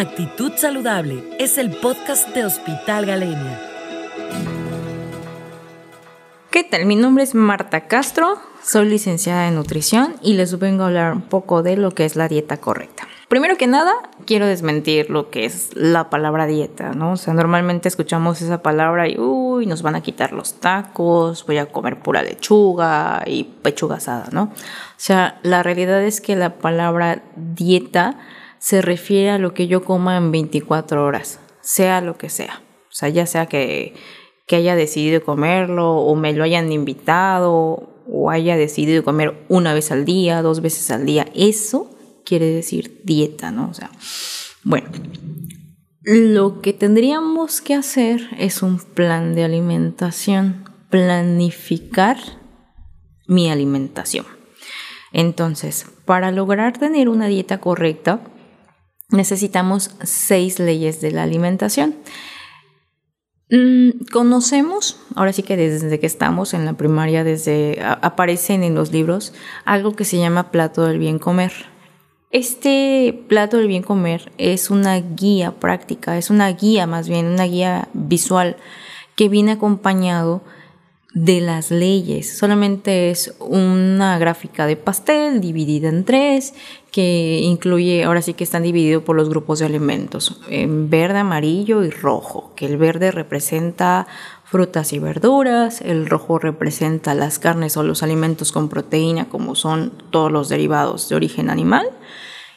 Actitud Saludable es el podcast de Hospital Galenia. ¿Qué tal? Mi nombre es Marta Castro, soy licenciada en nutrición y les vengo a hablar un poco de lo que es la dieta correcta. Primero que nada, quiero desmentir lo que es la palabra dieta, ¿no? O sea, normalmente escuchamos esa palabra y, uy, nos van a quitar los tacos, voy a comer pura lechuga y pechuga asada, ¿no? O sea, la realidad es que la palabra dieta se refiere a lo que yo coma en 24 horas, sea lo que sea. O sea, ya sea que, que haya decidido comerlo o me lo hayan invitado o haya decidido comer una vez al día, dos veces al día. Eso quiere decir dieta, ¿no? O sea, bueno, lo que tendríamos que hacer es un plan de alimentación, planificar mi alimentación. Entonces, para lograr tener una dieta correcta, necesitamos seis leyes de la alimentación. Mm, conocemos, ahora sí que desde que estamos en la primaria, desde aparecen en los libros algo que se llama plato del bien comer. Este plato del bien comer es una guía práctica, es una guía más bien, una guía visual que viene acompañado de las leyes. Solamente es una gráfica de pastel dividida en tres, que incluye, ahora sí que están divididos por los grupos de alimentos, en verde, amarillo y rojo, que el verde representa frutas y verduras, el rojo representa las carnes o los alimentos con proteína, como son todos los derivados de origen animal,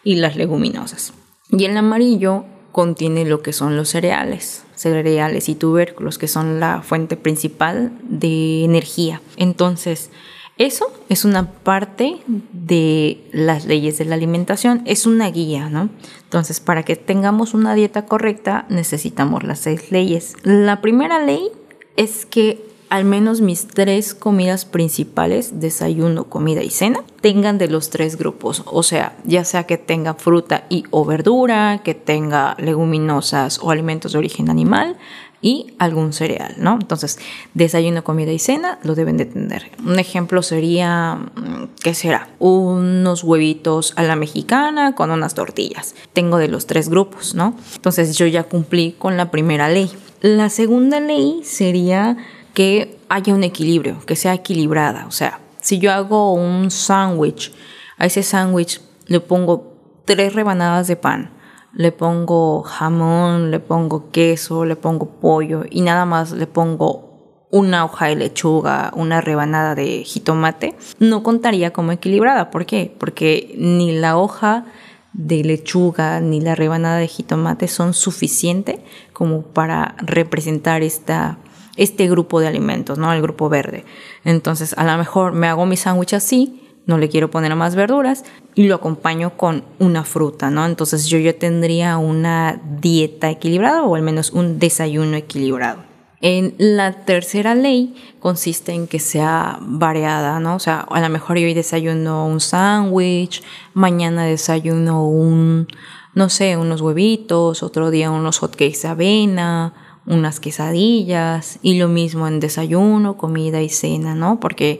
y las leguminosas. Y el amarillo contiene lo que son los cereales, cereales y tubérculos, que son la fuente principal de energía. Entonces, eso es una parte de las leyes de la alimentación, es una guía, ¿no? Entonces, para que tengamos una dieta correcta, necesitamos las seis leyes. La primera ley es que al menos mis tres comidas principales, desayuno, comida y cena, tengan de los tres grupos. O sea, ya sea que tenga fruta y o verdura, que tenga leguminosas o alimentos de origen animal y algún cereal, ¿no? Entonces, desayuno, comida y cena lo deben de tener. Un ejemplo sería, mm, ¿qué será? Unos huevitos a la mexicana con unas tortillas. Tengo de los tres grupos, ¿no? Entonces, yo ya cumplí con la primera ley. La segunda ley sería que haya un equilibrio, que sea equilibrada. O sea, si yo hago un sándwich, a ese sándwich le pongo tres rebanadas de pan, le pongo jamón, le pongo queso, le pongo pollo y nada más le pongo una hoja de lechuga, una rebanada de jitomate, no contaría como equilibrada. ¿Por qué? Porque ni la hoja de lechuga ni la rebanada de jitomate son suficientes como para representar esta este grupo de alimentos, ¿no? El grupo verde. Entonces, a lo mejor me hago mi sándwich así, no le quiero poner más verduras y lo acompaño con una fruta, ¿no? Entonces yo ya tendría una dieta equilibrada o al menos un desayuno equilibrado. En la tercera ley consiste en que sea variada, ¿no? O sea, a lo mejor hoy desayuno un sándwich, mañana desayuno un, no sé, unos huevitos, otro día unos hotcakes de avena, unas quesadillas y lo mismo en desayuno, comida y cena, ¿no? Porque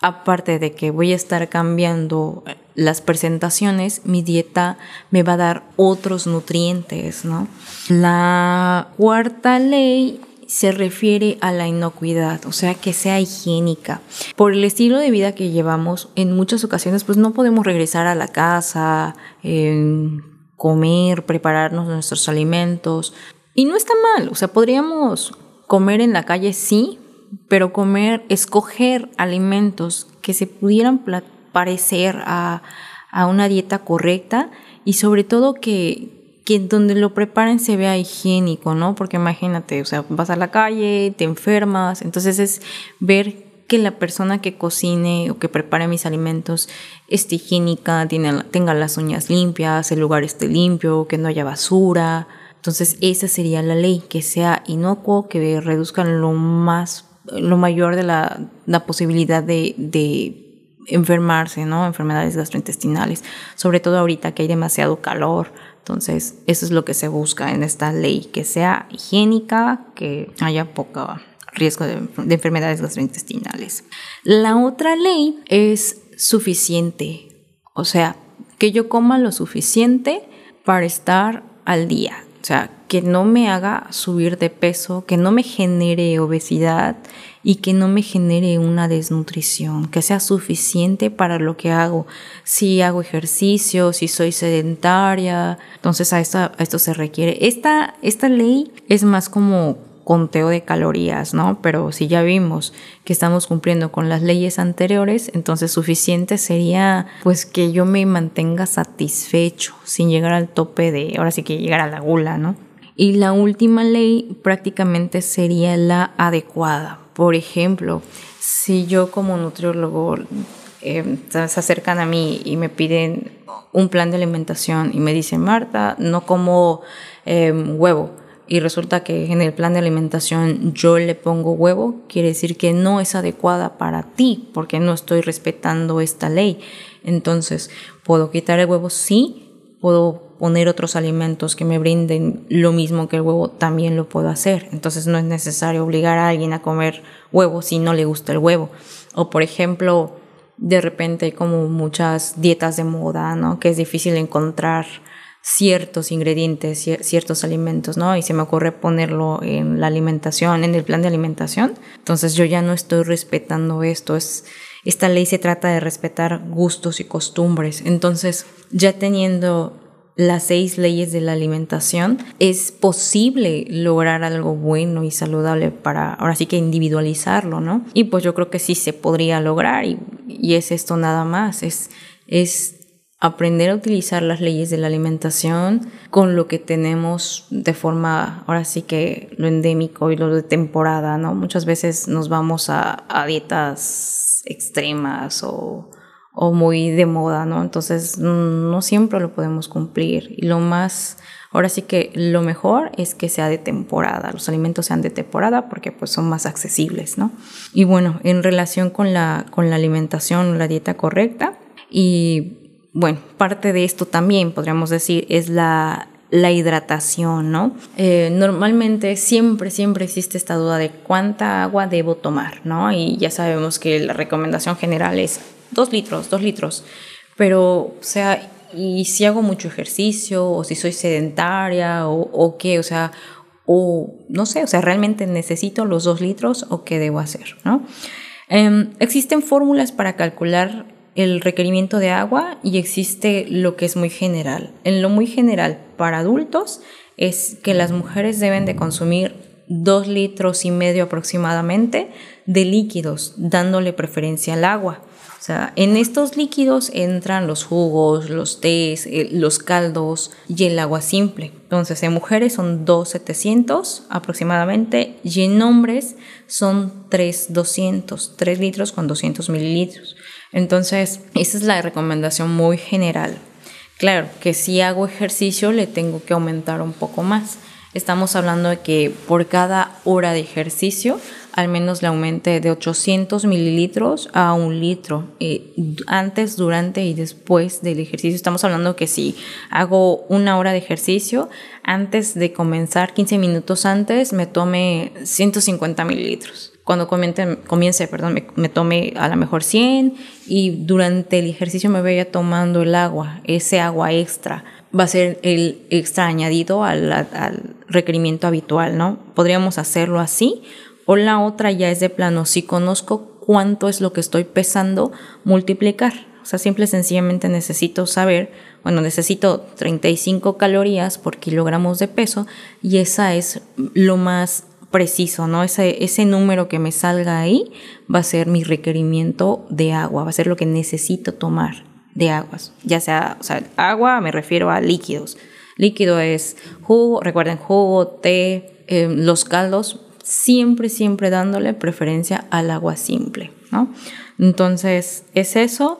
aparte de que voy a estar cambiando las presentaciones, mi dieta me va a dar otros nutrientes, ¿no? La cuarta ley se refiere a la inocuidad, o sea, que sea higiénica. Por el estilo de vida que llevamos, en muchas ocasiones, pues no podemos regresar a la casa, comer, prepararnos nuestros alimentos, y no está mal, o sea, podríamos comer en la calle, sí, pero comer, escoger alimentos que se pudieran parecer a, una dieta correcta y sobre todo que, que donde lo preparen se vea higiénico, ¿no? Porque imagínate, o sea, vas a la calle, te enfermas, entonces es ver que la persona que cocine o que prepare mis alimentos esté higiénica, tenga las uñas limpias, el lugar esté limpio, que no haya basura, entonces, esa sería la ley, que sea inocuo, que reduzcan lo más, lo mayor de la, posibilidad de, enfermarse, ¿no? Enfermedades gastrointestinales, sobre todo ahorita que hay demasiado calor. Entonces, eso es lo que se busca en esta ley, que sea higiénica, que haya poco riesgo de, enfermedades gastrointestinales. La otra ley es suficiente, o sea, que yo coma lo suficiente para estar al día. Sea, que no me haga subir de peso, que no me genere obesidad y que no me genere una desnutrición, que sea suficiente para lo que hago. Si hago ejercicio, si soy sedentaria, entonces a esto, a esto se requiere. Esta, esta ley es más como conteo de calorías, ¿no? Pero si ya vimos que estamos cumpliendo con las leyes anteriores, entonces suficiente sería pues que yo me mantenga satisfecho sin llegar al tope de, ahora sí que llegar a la gula, ¿no? Y la última ley prácticamente sería la adecuada. Por ejemplo, si yo como nutriólogo eh, se acercan a mí y me piden un plan de alimentación y me dicen, Marta, no como eh, huevo, y resulta que en el plan de alimentación yo le pongo huevo, quiere decir que no es adecuada para ti porque no estoy respetando esta ley. Entonces, ¿puedo quitar el huevo? Sí, puedo poner otros alimentos que me brinden lo mismo que el huevo, también lo puedo hacer. Entonces no es necesario obligar a alguien a comer huevo si no le gusta el huevo. O por ejemplo, de repente hay como muchas dietas de moda, ¿no? Que es difícil encontrar ciertos ingredientes, ciertos alimentos, ¿no? Y se me ocurre ponerlo en la alimentación, en el plan de alimentación. Entonces yo ya no estoy respetando esto. Es, esta ley se trata de respetar gustos y costumbres. Entonces, ya teniendo las seis leyes de la alimentación, es posible lograr algo bueno y saludable para, ahora sí que individualizarlo, ¿no? Y pues yo creo que sí se podría lograr y, es esto nada más, es, es aprender a utilizar las leyes de la alimentación con lo que tenemos de forma, ahora sí que lo endémico y lo de temporada, ¿no? Muchas veces nos vamos a, dietas extremas o, o, muy de moda, ¿no? Entonces no siempre lo podemos cumplir y lo más, ahora sí que lo mejor es que sea de temporada, los alimentos sean de temporada porque pues son más accesibles, ¿no? Y bueno, en relación con la, con la alimentación, la dieta correcta y bueno, parte de esto también podríamos decir es la, hidratación, ¿no? Eh, normalmente siempre, siempre existe esta duda de cuánta agua debo tomar, ¿no? Y ya sabemos que la recomendación general es dos litros, dos litros, pero, o sea, y si hago mucho ejercicio o si soy sedentaria o, qué, o sea, o no sé, o sea, realmente necesito los dos litros o qué debo hacer, ¿no? Em, existen fórmulas para calcular el requerimiento de agua y existe lo que es muy general. En lo muy general para adultos es que las mujeres deben de consumir dos litros y medio aproximadamente de líquidos, dándole preferencia al agua. O sea, en estos líquidos entran los jugos, los tés, eh, los caldos y el agua simple. Entonces, en mujeres son 2,700 aproximadamente y en hombres son 3,200, 3 litros con 200 mililitros. Entonces, esa es la recomendación muy general. Claro, que si hago ejercicio le tengo que aumentar un poco más. Estamos hablando de que por cada hora de ejercicio al menos le aumente de 800 mililitros a un litro eh, antes, durante y después del ejercicio. Estamos hablando que si hago una hora de ejercicio, antes de comenzar, 15 minutos antes, me tome 150 mililitros cuando comience, comience perdón, me, tome a lo mejor 100 y durante el ejercicio me vaya tomando el agua, ese agua extra va a ser el extra añadido al, al, requerimiento habitual, ¿no? Podríamos hacerlo así o la otra ya es de plano, si conozco cuánto es lo que estoy pesando, multiplicar. O sea, simple y sencillamente necesito saber, bueno, necesito 35 calorías por kilogramos de peso y esa es lo más preciso, ¿no? Ese, ese número que me salga ahí va a ser mi requerimiento de agua, va a ser lo que necesito tomar de aguas, ya sea, o sea, agua me refiero a líquidos. Líquido es jugo, recuerden, jugo, té, eh, los caldos, siempre, siempre dándole preferencia al agua simple, ¿no? Entonces, es eso.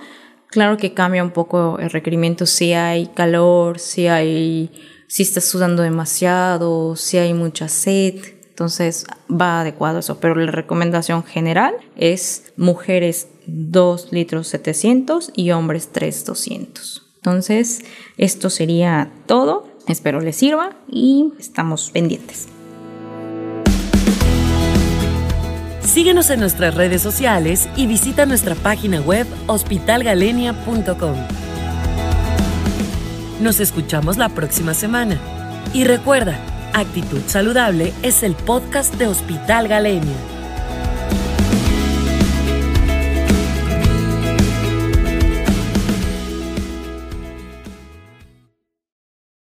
Claro que cambia un poco el requerimiento si hay calor, si hay, si estás sudando demasiado, si hay mucha sed, entonces va adecuado eso, pero la recomendación general es mujeres 2 litros 700 y hombres 3 200. Entonces esto sería todo. Espero les sirva y estamos pendientes. Síguenos en nuestras redes sociales y visita nuestra página web hospitalgalenia.com. Nos escuchamos la próxima semana. Y recuerda, Actitud Saludable es el podcast de Hospital Galenia.